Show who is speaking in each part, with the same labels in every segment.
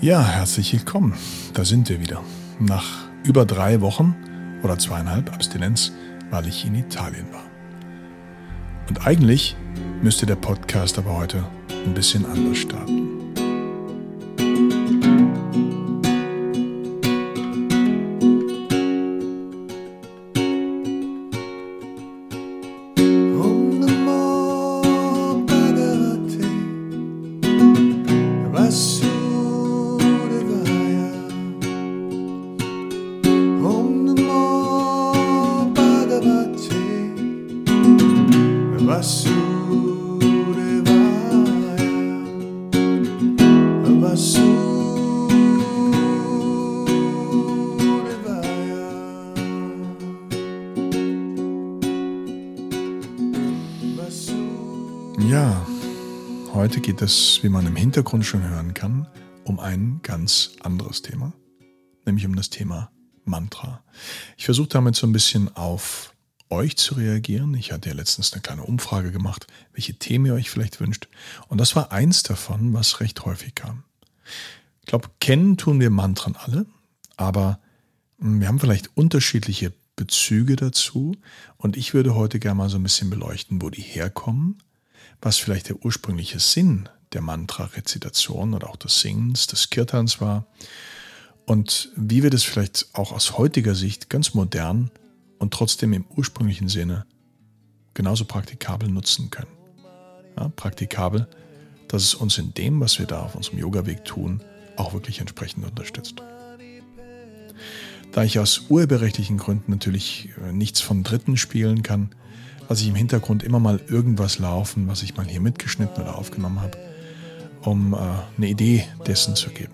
Speaker 1: Ja, herzlich willkommen. Da sind wir wieder. Nach über drei Wochen oder zweieinhalb Abstinenz, weil ich in Italien war. Und eigentlich müsste der Podcast aber heute ein bisschen anders starten. Heute geht es, wie man im Hintergrund schon hören kann, um ein ganz anderes Thema, nämlich um das Thema Mantra. Ich versuche damit so ein bisschen auf euch zu reagieren. Ich hatte ja letztens eine kleine Umfrage gemacht, welche Themen ihr euch vielleicht wünscht. Und das war eins davon, was recht häufig kam. Ich glaube, kennen tun wir Mantren alle, aber hm, wir haben vielleicht unterschiedliche Bezüge dazu. Und ich würde heute gerne mal so ein bisschen beleuchten, wo die herkommen was vielleicht der ursprüngliche Sinn der Mantra-Rezitation oder auch des Singens, des Kirtans war und wie wir das vielleicht auch aus heutiger Sicht ganz modern und trotzdem im ursprünglichen Sinne genauso praktikabel nutzen können. Ja, praktikabel, dass es uns in dem, was wir da auf unserem Yoga-Weg tun, auch wirklich entsprechend unterstützt. Da ich aus urheberrechtlichen Gründen natürlich äh, nichts von Dritten spielen kann, lasse ich im Hintergrund immer mal irgendwas laufen, was ich mal hier mitgeschnitten oder aufgenommen habe, um äh, eine Idee dessen zu geben.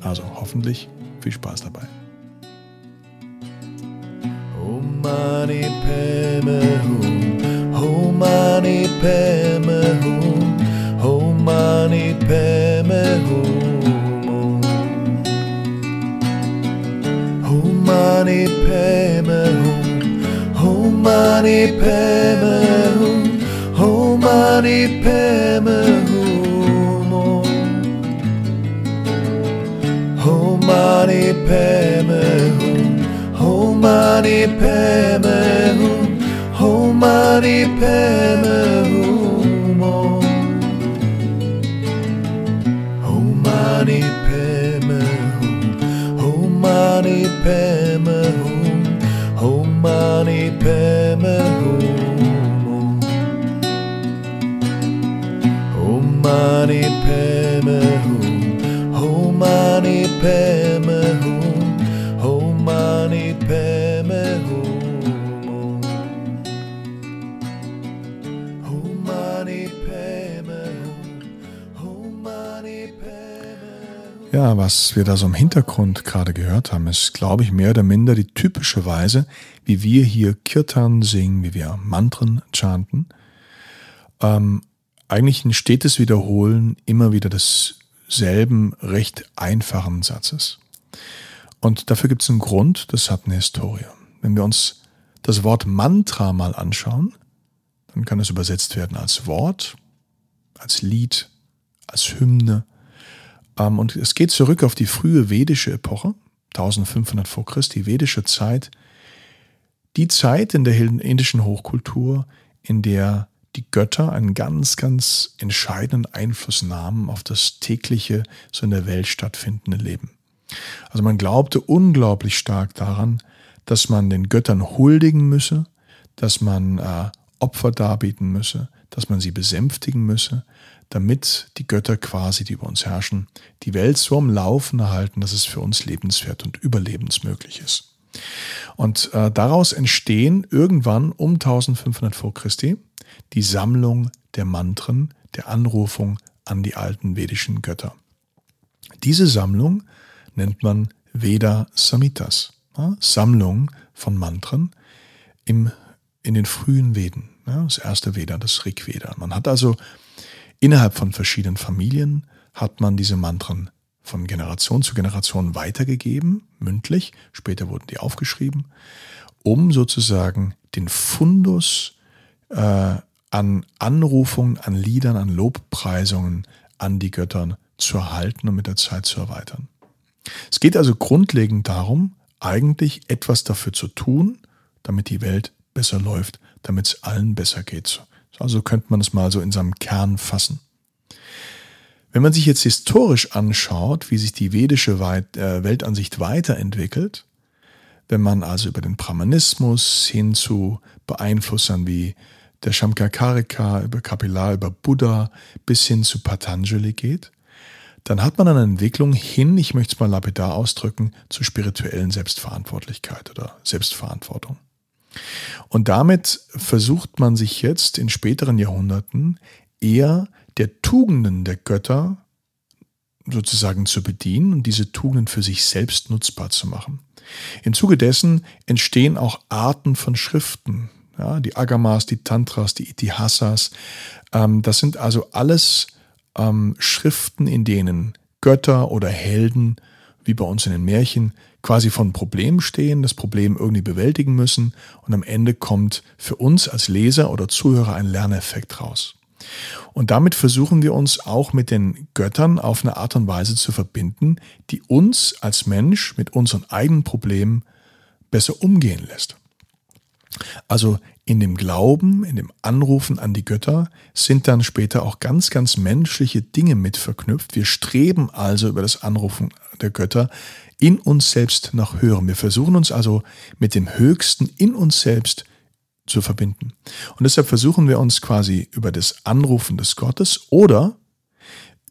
Speaker 1: Also hoffentlich viel Spaß dabei. Oh mani peme hum, oh mani peme hum, oh mani peme hum, oh mani peme hum mani peme hum, oh mani peme hum, oh mani peme hum, oh mani peme hum, oh mani peme hum, was wir da so im Hintergrund gerade gehört haben, ist, glaube ich, mehr oder minder die typische Weise, wie wir hier Kirtan singen, wie wir Mantren chanten. Ähm, eigentlich ein stetes Wiederholen immer wieder desselben recht einfachen Satzes. Und dafür gibt es einen Grund, das hat eine Historie. Wenn wir uns das Wort Mantra mal anschauen, dann kann es übersetzt werden als Wort, als Lied, als Hymne. Ähm, und es geht zurück auf die frühe vedische Epoche, 1500 vor Christi, vedische Zeit, die Zeit in der indischen Hochkultur, in der die Götter einen ganz, ganz entscheidenden Einfluss nahmen auf das tägliche, so in der Welt stattfindende Leben. Also man glaubte unglaublich stark daran, dass man den Göttern huldigen müsse, dass man äh, Opfer darbieten müsse, dass man sie besänftigen müsse, damit die Götter quasi, die über uns herrschen, die Welt so am Laufen erhalten, dass es für uns lebenswert und überlebensmöglich ist. Und äh, daraus entstehen irgendwann um 1500 vor Christi die Sammlung der Mantren, der Anrufung an die alten vedischen Götter. Diese Sammlung nennt man Veda Samhitas, ja, Sammlung von Mantren im, in den frühen Veden. Ja, das erste Veda, das Rig Veda. Man hat also innerhalb von verschiedenen Familien hat man diese Mantren von Generation zu Generation weitergegeben, mündlich, später wurden die aufgeschrieben, um sozusagen den Fundus äh, an Anrufungen, an Liedern, an Lobpreisungen an die Göttern zu erhalten und mit der Zeit zu erweitern. Es geht also grundlegend darum, eigentlich etwas dafür zu tun, damit die Welt besser läuft, damit es allen besser geht. Also könnte man es mal so in seinem Kern fassen. Wenn man sich jetzt historisch anschaut, wie sich die vedische äh, Weltansicht weiterentwickelt, wenn man also über den Brahmanismus hin zu Beeinflussern wie der Shamkakarika, über Kapila, über Buddha bis hin zu Patanjali geht, dann hat man eine Entwicklung hin, ich möchte es mal lapidar ausdrücken, zur spirituellen Selbstverantwortlichkeit oder Selbstverantwortung. Und damit versucht man sich jetzt in späteren Jahrhunderten eher der Tugenden der Götter sozusagen zu bedienen und diese Tugenden für sich selbst nutzbar zu machen. Im Zuge dessen entstehen auch Arten von Schriften, ja, die Agamas, die Tantras, die Itihasas. Ähm, das sind also alles ähm, Schriften, in denen Götter oder Helden, wie bei uns in den Märchen, quasi von Problemen stehen, das Problem irgendwie bewältigen müssen und am Ende kommt für uns als Leser oder Zuhörer ein Lerneffekt raus. Und damit versuchen wir uns auch mit den Göttern auf eine Art und Weise zu verbinden, die uns als Mensch mit unseren eigenen Problemen besser umgehen lässt. Also in dem Glauben, in dem Anrufen an die Götter sind dann später auch ganz, ganz menschliche Dinge mit verknüpft. Wir streben also über das Anrufen der Götter in uns selbst nach Hören. Wir versuchen uns also mit dem Höchsten in uns selbst zu verbinden. Und deshalb versuchen wir uns quasi über das Anrufen des Gottes oder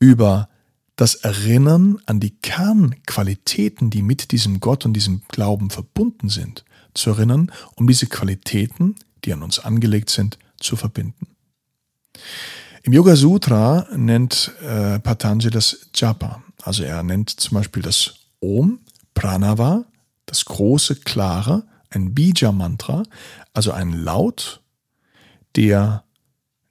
Speaker 1: über das Erinnern an die Kernqualitäten, die mit diesem Gott und diesem Glauben verbunden sind, zu erinnern, um diese Qualitäten, die an uns angelegt sind, zu verbinden. Im Yoga Sutra nennt äh, Patanjali das Japa. Also er nennt zum Beispiel das Om, Pranava, das große, klare, ein Bija-Mantra, also ein Laut, der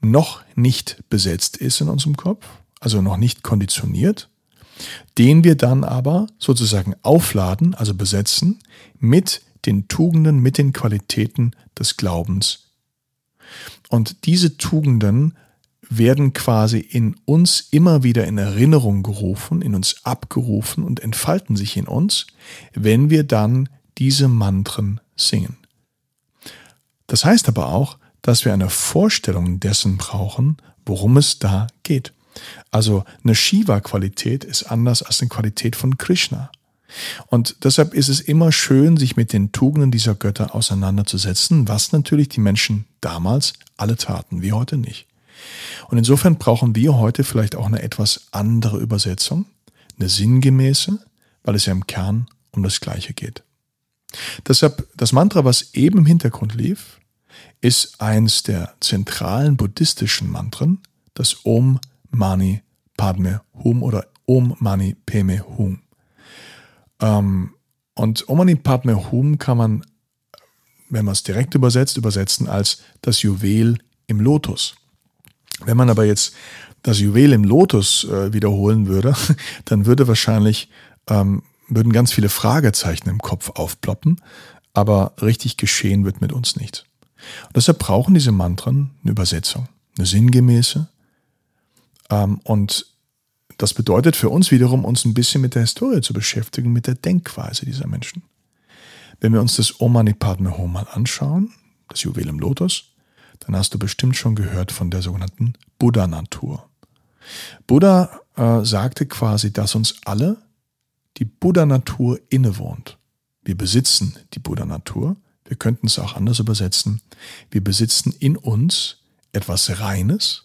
Speaker 1: noch nicht besetzt ist in unserem Kopf, also noch nicht konditioniert, den wir dann aber sozusagen aufladen, also besetzen, mit den Tugenden, mit den Qualitäten des Glaubens. Und diese Tugenden werden quasi in uns immer wieder in Erinnerung gerufen, in uns abgerufen und entfalten sich in uns, wenn wir dann diese Mantren singen. Das heißt aber auch, dass wir eine Vorstellung dessen brauchen, worum es da geht. Also eine Shiva-Qualität ist anders als eine Qualität von Krishna. Und deshalb ist es immer schön, sich mit den Tugenden dieser Götter auseinanderzusetzen, was natürlich die Menschen damals alle taten, wie heute nicht. Und insofern brauchen wir heute vielleicht auch eine etwas andere Übersetzung, eine sinngemäße, weil es ja im Kern um das Gleiche geht. Deshalb das Mantra, was eben im Hintergrund lief, ist eins der zentralen buddhistischen Mantren, das Om Mani Padme Hum oder Om Mani Peme Hum. Ähm, und Om Mani Padme Hum kann man, wenn man es direkt übersetzt, übersetzen als das Juwel im Lotus. Wenn man aber jetzt das Juwel im Lotus äh, wiederholen würde, dann würde wahrscheinlich ähm, würden ganz viele Fragezeichen im Kopf aufploppen, aber richtig geschehen wird mit uns nichts. Und deshalb brauchen diese Mantren eine Übersetzung, eine sinngemäße. Ähm, und das bedeutet für uns wiederum, uns ein bisschen mit der Historie zu beschäftigen, mit der Denkweise dieser Menschen. Wenn wir uns das Om Mani Padme mal anschauen, das Juwel im Lotus, dann hast du bestimmt schon gehört von der sogenannten Buddha-Natur. Buddha äh, sagte quasi, dass uns alle die Buddha-Natur innewohnt. Wir besitzen die Buddha-Natur. Wir könnten es auch anders übersetzen. Wir besitzen in uns etwas Reines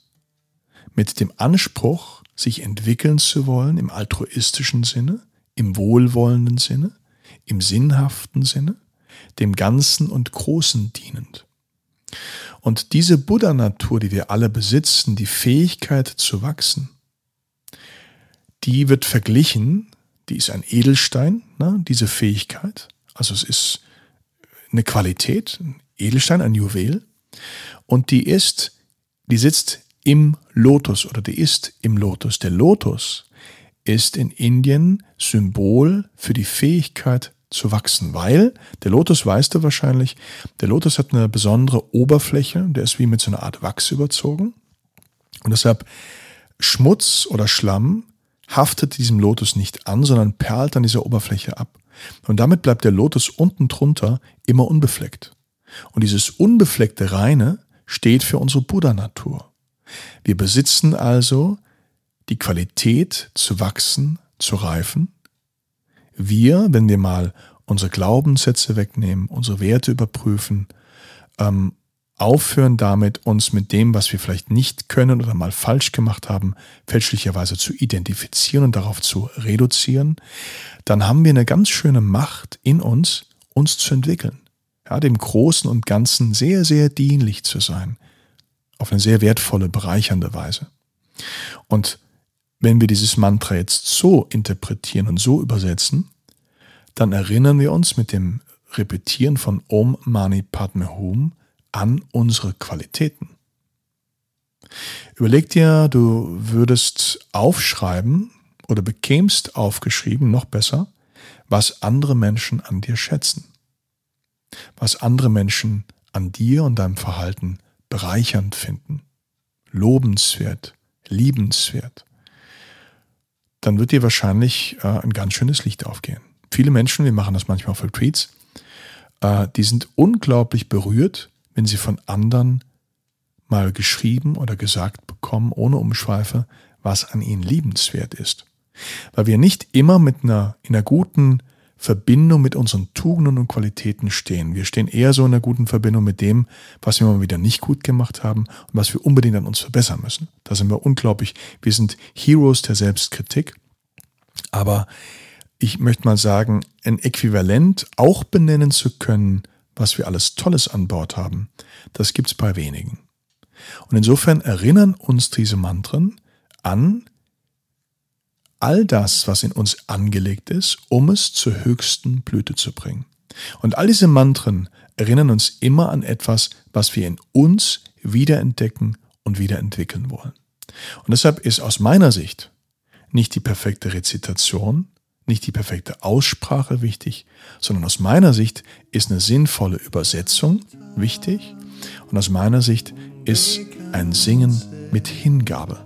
Speaker 1: mit dem Anspruch, sich entwickeln zu wollen im altruistischen Sinne, im wohlwollenden Sinne, im sinnhaften Sinne, dem Ganzen und Großen dienend. Und diese Buddha-Natur, die wir alle besitzen, die Fähigkeit zu wachsen, die wird verglichen die ist ein Edelstein, ne, diese Fähigkeit. Also es ist eine Qualität, ein Edelstein, ein Juwel. Und die ist, die sitzt im Lotus oder die ist im Lotus. Der Lotus ist in Indien Symbol für die Fähigkeit zu wachsen, weil der Lotus, weißt du wahrscheinlich, der Lotus hat eine besondere Oberfläche, der ist wie mit so einer Art Wachs überzogen. Und deshalb Schmutz oder Schlamm haftet diesem Lotus nicht an, sondern perlt an dieser Oberfläche ab. Und damit bleibt der Lotus unten drunter immer unbefleckt. Und dieses unbefleckte Reine steht für unsere Buddha-Natur. Wir besitzen also die Qualität zu wachsen, zu reifen. Wir, wenn wir mal unsere Glaubenssätze wegnehmen, unsere Werte überprüfen, ähm, aufhören damit, uns mit dem, was wir vielleicht nicht können oder mal falsch gemacht haben, fälschlicherweise zu identifizieren und darauf zu reduzieren, dann haben wir eine ganz schöne Macht in uns, uns zu entwickeln. Ja, dem Großen und Ganzen sehr, sehr dienlich zu sein. Auf eine sehr wertvolle, bereichernde Weise. Und wenn wir dieses Mantra jetzt so interpretieren und so übersetzen, dann erinnern wir uns mit dem Repetieren von Om Mani Padme Hum an unsere Qualitäten. Überleg dir, du würdest aufschreiben oder bekämst aufgeschrieben, noch besser, was andere Menschen an dir schätzen, was andere Menschen an dir und deinem Verhalten bereichernd finden, lobenswert, liebenswert, dann wird dir wahrscheinlich äh, ein ganz schönes Licht aufgehen. Viele Menschen, wir machen das manchmal auf Retreats, äh, die sind unglaublich berührt, wenn sie von anderen mal geschrieben oder gesagt bekommen, ohne Umschweife, was an ihnen liebenswert ist. Weil wir nicht immer mit einer, in einer guten Verbindung mit unseren Tugenden und Qualitäten stehen. Wir stehen eher so in einer guten Verbindung mit dem, was wir mal wieder nicht gut gemacht haben und was wir unbedingt an uns verbessern müssen. Da sind wir unglaublich. Wir sind Heroes der Selbstkritik. Aber ich möchte mal sagen, ein Äquivalent auch benennen zu können, was wir alles Tolles an Bord haben, das gibt's bei wenigen. Und insofern erinnern uns diese Mantren an all das, was in uns angelegt ist, um es zur höchsten Blüte zu bringen. Und all diese Mantren erinnern uns immer an etwas, was wir in uns wiederentdecken und wiederentwickeln wollen. Und deshalb ist aus meiner Sicht nicht die perfekte Rezitation, nicht die perfekte Aussprache wichtig, sondern aus meiner Sicht ist eine sinnvolle Übersetzung wichtig und aus meiner Sicht ist ein Singen mit Hingabe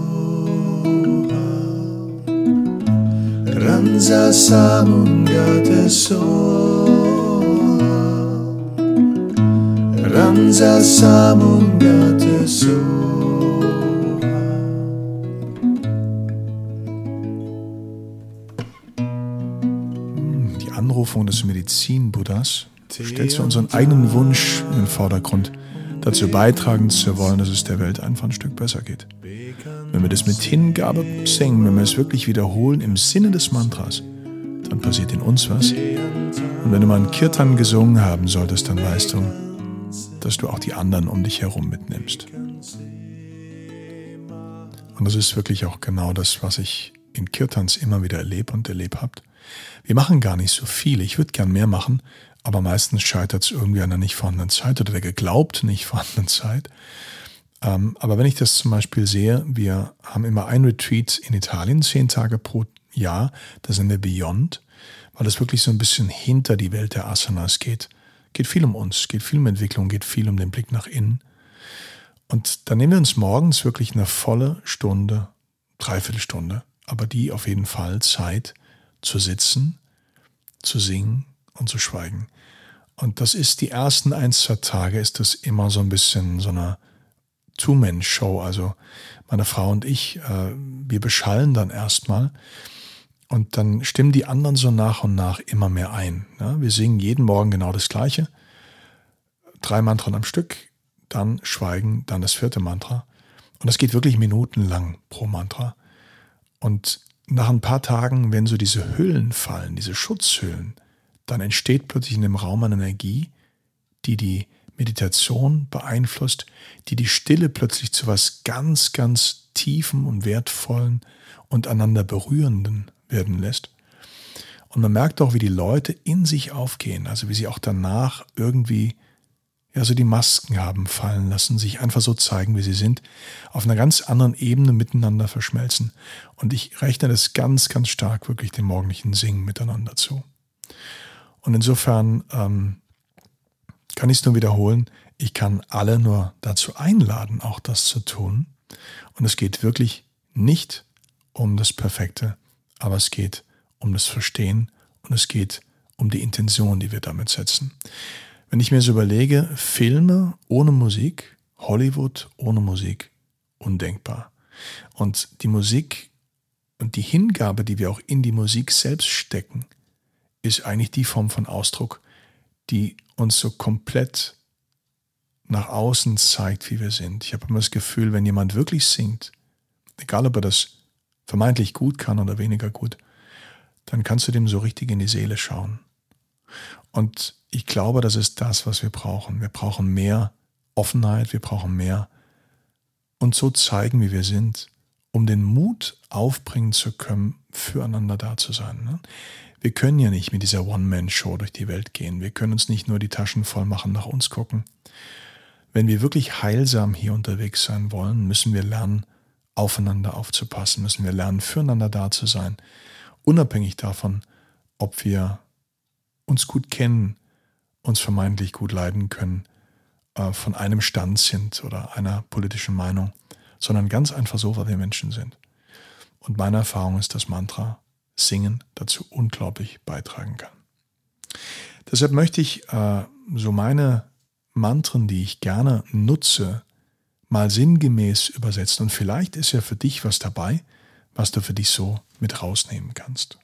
Speaker 1: Ranza samungate soha Ranza samungate soha Die Anrufung des Medizin-Buddhas stellt so unseren eigenen Wunsch in den Vordergrund dazu beitragen zu wollen, dass es der Welt einfach ein Stück besser geht. Wenn wir das mit Hingabe singen, wenn wir es wirklich wiederholen im Sinne des Mantras, dann passiert in uns was. Und wenn du mal einen Kirtan gesungen haben solltest, dann weißt du, dass du auch die anderen um dich herum mitnimmst. Und das ist wirklich auch genau das, was ich in Kirtans immer wieder erlebe und erlebt habe. Wir machen gar nicht so viel. Ich würde gern mehr machen, aber meistens scheitert es irgendwie an der nicht vorhandenen Zeit oder der geglaubt nicht vorhandenen Zeit. Ähm, aber wenn ich das zum Beispiel sehe, wir haben immer ein Retreat in Italien, zehn Tage pro Jahr, da sind wir Beyond, weil es wirklich so ein bisschen hinter die Welt der Asanas geht. Geht viel um uns, geht viel um Entwicklung, geht viel um den Blick nach innen. Und dann nehmen wir uns morgens wirklich eine volle Stunde, Dreiviertelstunde, aber die auf jeden Fall Zeit zu sitzen, zu singen, und zu schweigen. Und das ist die ersten ein, zwei Tage, ist das immer so ein bisschen so eine Two-Man-Show. Also meine Frau und ich, äh, wir beschallen dann erstmal und dann stimmen die anderen so nach und nach immer mehr ein. Ja, wir singen jeden Morgen genau das Gleiche. Drei Mantren am Stück, dann schweigen, dann das vierte Mantra. Und das geht wirklich minutenlang pro Mantra. Und nach ein paar Tagen, wenn so diese Hüllen fallen, diese Schutzhüllen, dann entsteht plötzlich in dem Raum eine Energie, die die Meditation beeinflusst, die die Stille plötzlich zu was ganz, ganz Tiefen und Wertvollen und einander Berührenden werden lässt. Und man merkt auch, wie die Leute in sich aufgehen, also wie sie auch danach irgendwie ja so die Masken haben fallen lassen, sich einfach so zeigen, wie sie sind, auf einer ganz anderen Ebene miteinander verschmelzen. Und ich rechne das ganz, ganz stark wirklich dem morgendlichen Singen miteinander zu. Und insofern ähm, kann ich es nur wiederholen, ich kann alle nur dazu einladen, auch das zu tun. Und es geht wirklich nicht um das Perfekte, aber es geht um das Verstehen und es geht um die Intention, die wir damit setzen. Wenn ich mir so überlege, Filme ohne Musik, Hollywood ohne Musik, undenkbar. Und die Musik und die Hingabe, die wir auch in die Musik selbst stecken, ist eigentlich die Form von Ausdruck, die uns so komplett nach außen zeigt, wie wir sind. Ich habe immer das Gefühl, wenn jemand wirklich singt, egal ob er das vermeintlich gut kann oder weniger gut, dann kannst du dem so richtig in die Seele schauen. Und ich glaube, das ist das, was wir brauchen. Wir brauchen mehr Offenheit, wir brauchen mehr und so zeigen, wie wir sind, um den Mut aufbringen zu können, füreinander da zu sein. Ne? Wir können ja nicht mit dieser One-Man-Show durch die Welt gehen. Wir können uns nicht nur die Taschen voll machen, nach uns gucken. Wenn wir wirklich heilsam hier unterwegs sein wollen, müssen wir lernen, aufeinander aufzupassen, müssen wir lernen, füreinander da zu sein, unabhängig davon, ob wir uns gut kennen, uns vermeintlich gut leiden können, äh, von einem Stand sind oder einer politischen Meinung, sondern ganz einfach so, weil wir Menschen sind. Und meine Erfahrung ist, dass Mantra Singen dazu unglaublich beitragen kann. Deshalb möchte ich äh, so meine Mantren, die ich gerne nutze, mal sinngemäß übersetzen. Und vielleicht ist ja für dich was dabei, was du für dich so mit rausnehmen kannst.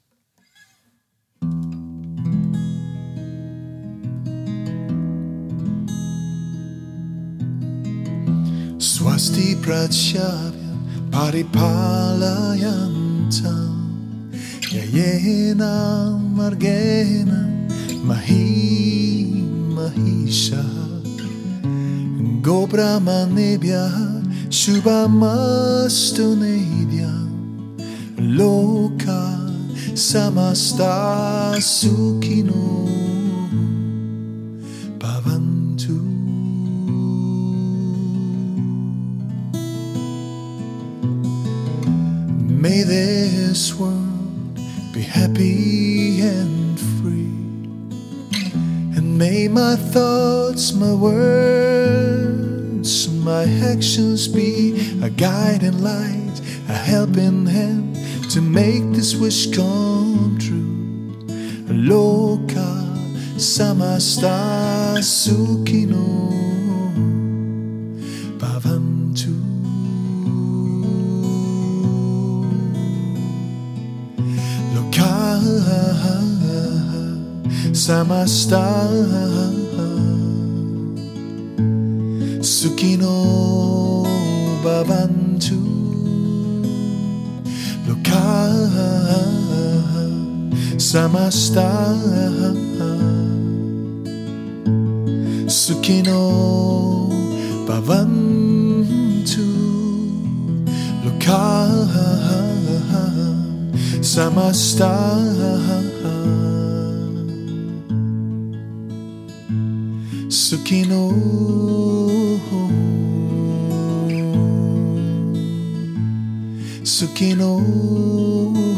Speaker 1: Swasti pratshavya paripalayanta Yayena margena mahi mahisha. Gopra manibya subhamastu nidya Loka this world be happy and free. And may my thoughts, my words, my actions be a guiding light, a helping hand to make this wish come true. Loka samasta sukhino. Sama sukino bavantu no babantu. Loka Sama star Suki 月の月の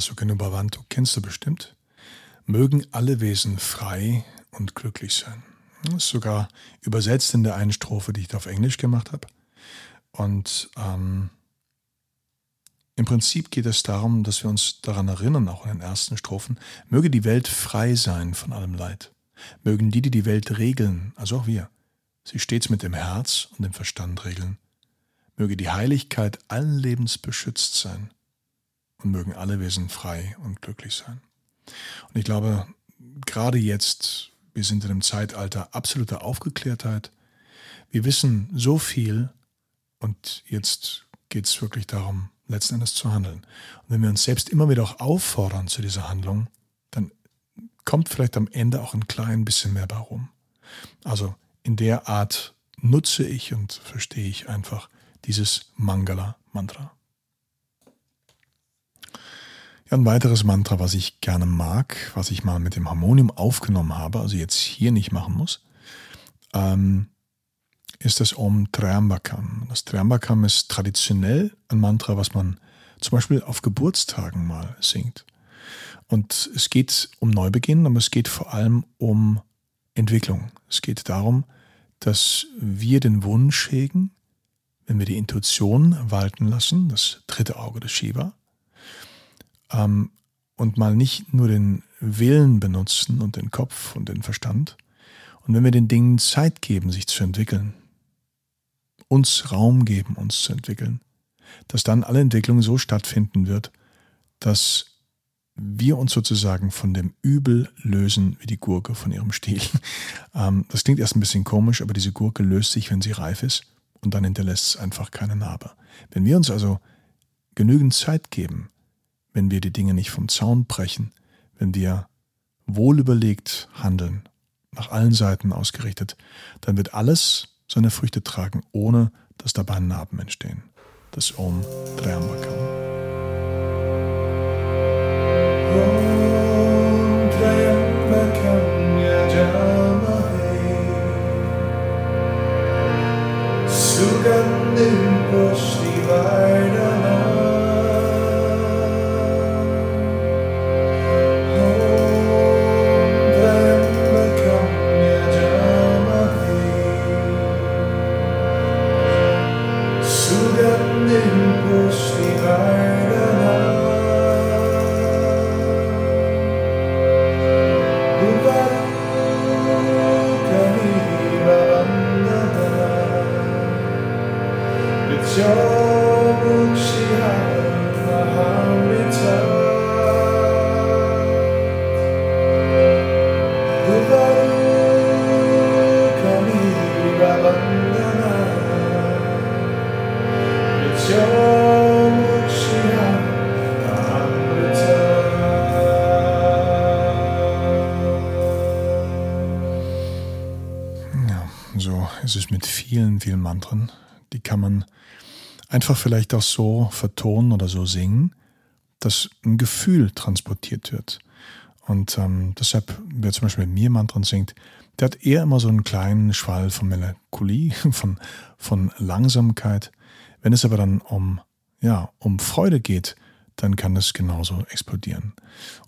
Speaker 1: Samastasuke Bhavantu kennst du bestimmt. Mögen alle Wesen frei und glücklich sein. Das ist sogar übersetzt in der einen Strophe, die ich da auf Englisch gemacht habe. Und ähm, im Prinzip geht es darum, dass wir uns daran erinnern, auch in den ersten Strophen, möge die Welt frei sein von allem Leid. Mögen die, die die Welt regeln, also auch wir, sie stets mit dem Herz und dem Verstand regeln. Möge die Heiligkeit allen Lebens beschützt sein und mögen alle Wesen frei und glücklich sein. Und ich glaube, gerade jetzt Wir sind in einem Zeitalter absoluter Aufgeklärtheit. Wir wissen so viel und jetzt geht es wirklich darum, letzten Endes zu handeln. Und wenn wir uns selbst immer wieder auch auffordern zu dieser Handlung, dann kommt vielleicht am Ende auch ein klein bisschen mehr bei rum. Also in der Art nutze ich und verstehe ich einfach dieses Mangala-Mantra. Ja, ein weiteres Mantra, was ich gerne mag, was ich mal mit dem Harmonium aufgenommen habe, also jetzt hier nicht machen muss, ähm, ist das Om Triambakam. Das Triambakam ist traditionell ein Mantra, was man zum Beispiel auf Geburtstagen mal singt. Und es geht um Neubeginn, aber es geht vor allem um Entwicklung. Es geht darum, dass wir den Wunsch hegen, wenn wir die Intuition walten lassen, das dritte Auge des Shiva, ähm, und mal nicht nur den Willen benutzen und den Kopf und den Verstand, und wenn wir den Dingen Zeit geben, sich zu entwickeln, uns Raum geben, uns zu entwickeln, dass dann alle Entwicklung so stattfinden wird, dass wir uns sozusagen von dem Übel lösen wie die Gurke von ihrem Stiel. Ähm, das klingt erst ein bisschen komisch, aber diese Gurke löst sich, wenn sie reif ist und dann hinterlässt es einfach keine Narbe. Wenn wir uns also genügend Zeit geben, wenn wir die Dinge nicht vom Zaun brechen, wenn wir wohlüberlegt handeln, nach allen Seiten ausgerichtet, dann wird alles seine Früchte tragen, ohne dass dabei Narben entstehen. Das Om Triambakam. Mantren. Die kann man einfach vielleicht auch so vertonen oder so singen, dass ein Gefühl transportiert wird. Und ähm, deshalb, wer zum Beispiel mit mir Mantren singt, der hat eher immer so einen kleinen Schwall von Melancholie, von, von Langsamkeit. Wenn es aber dann um, ja, um Freude geht, dann kann es genauso explodieren.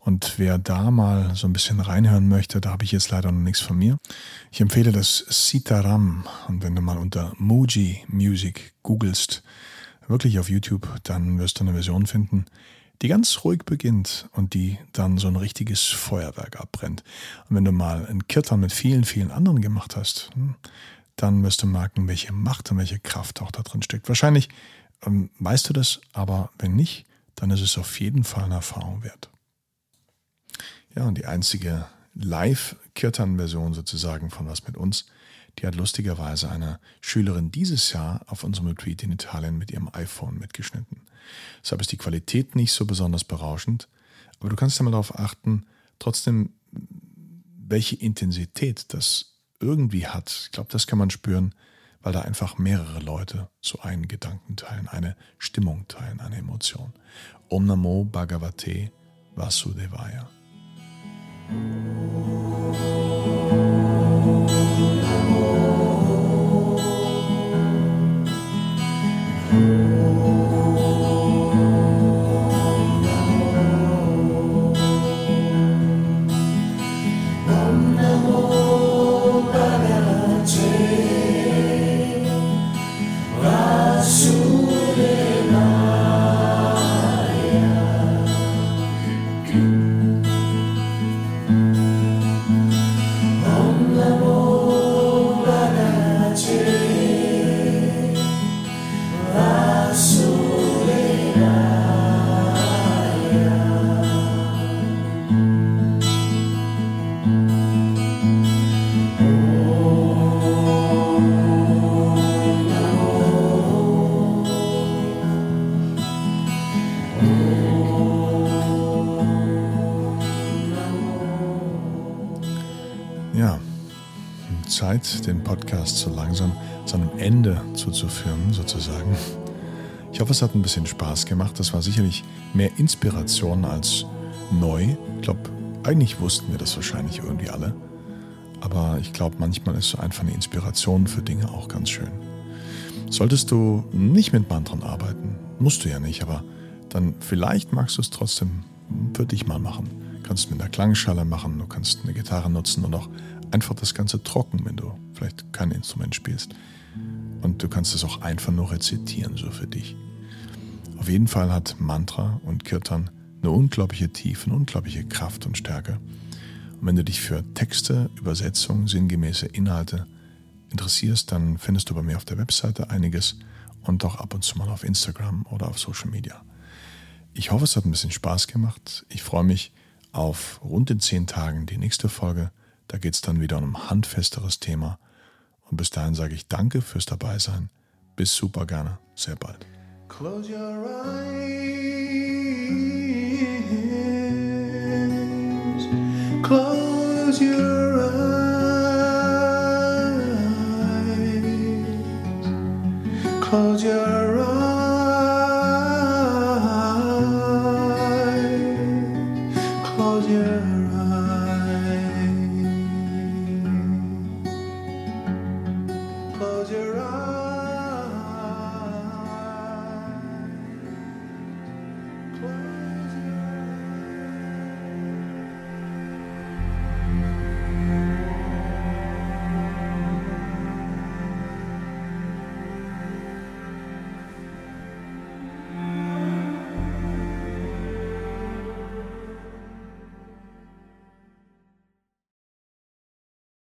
Speaker 1: Und wer da mal so ein bisschen reinhören möchte, da habe ich jetzt leider noch nichts von mir. Ich empfehle das Sitaram. Und wenn du mal unter Muji Music googelst, wirklich auf YouTube, dann wirst du eine Version finden, die ganz ruhig beginnt und die dann so ein richtiges Feuerwerk abbrennt. Und wenn du mal einen Kirtan mit vielen, vielen anderen gemacht hast, hm, dann wirst du merken, welche Macht und welche Kraft auch da drin steckt. Wahrscheinlich ähm, weißt du das, aber wenn nicht, dann ist es auf jeden Fall eine Erfahrung wert. Ja, und die einzige Live-Kirtan-Version sozusagen von Was mit uns, die hat lustigerweise eine Schülerin dieses Jahr auf unserem Retreat in Italien mit ihrem iPhone mitgeschnitten. Deshalb ist die Qualität nicht so besonders berauschend, aber du kannst einmal darauf achten, trotzdem, welche Intensität das irgendwie hat. Ich glaube, das kann man spüren, weil da einfach mehrere Leute so einen Gedanken teilen, eine Stimmung teilen, eine Emotion. Om Namo Bhagavate Vasudevaya. thank Zeit, den Podcast so langsam seinem Ende zuzuführen, sozusagen. Ich hoffe, es hat ein bisschen Spaß gemacht. Das war sicherlich mehr Inspiration als neu. Ich glaube, eigentlich wussten wir das wahrscheinlich irgendwie alle. Aber ich glaube, manchmal ist so einfach eine Inspiration für Dinge auch ganz schön. Solltest du nicht mit Mantren arbeiten, musst du ja nicht, aber dann vielleicht magst du es trotzdem für dich mal machen. Du kannst mit einer Klangschale machen, du kannst eine Gitarre nutzen und auch einfach das Ganze trocken, wenn du vielleicht kein Instrument spielst. Und du kannst es auch einfach nur rezitieren, so für dich. Auf jeden Fall hat Mantra und Kirtan eine unglaubliche Tiefe, eine unglaubliche Kraft und Stärke. Und wenn du dich für Texte, Übersetzungen, sinngemäße Inhalte interessierst, dann findest du bei mir auf der Webseite einiges und auch ab und zu mal auf Instagram oder auf Social Media. Ich hoffe, es hat ein bisschen Spaß gemacht. Ich freue mich auf rund in zehn Tagen die nächste Folge. Da geht es dann wieder um ein handfesteres Thema. Und bis dahin sage ich danke fürs Dabeisein. Bis super gerne. Sehr bald. Close your eyes. Close your eyes. Close your eyes.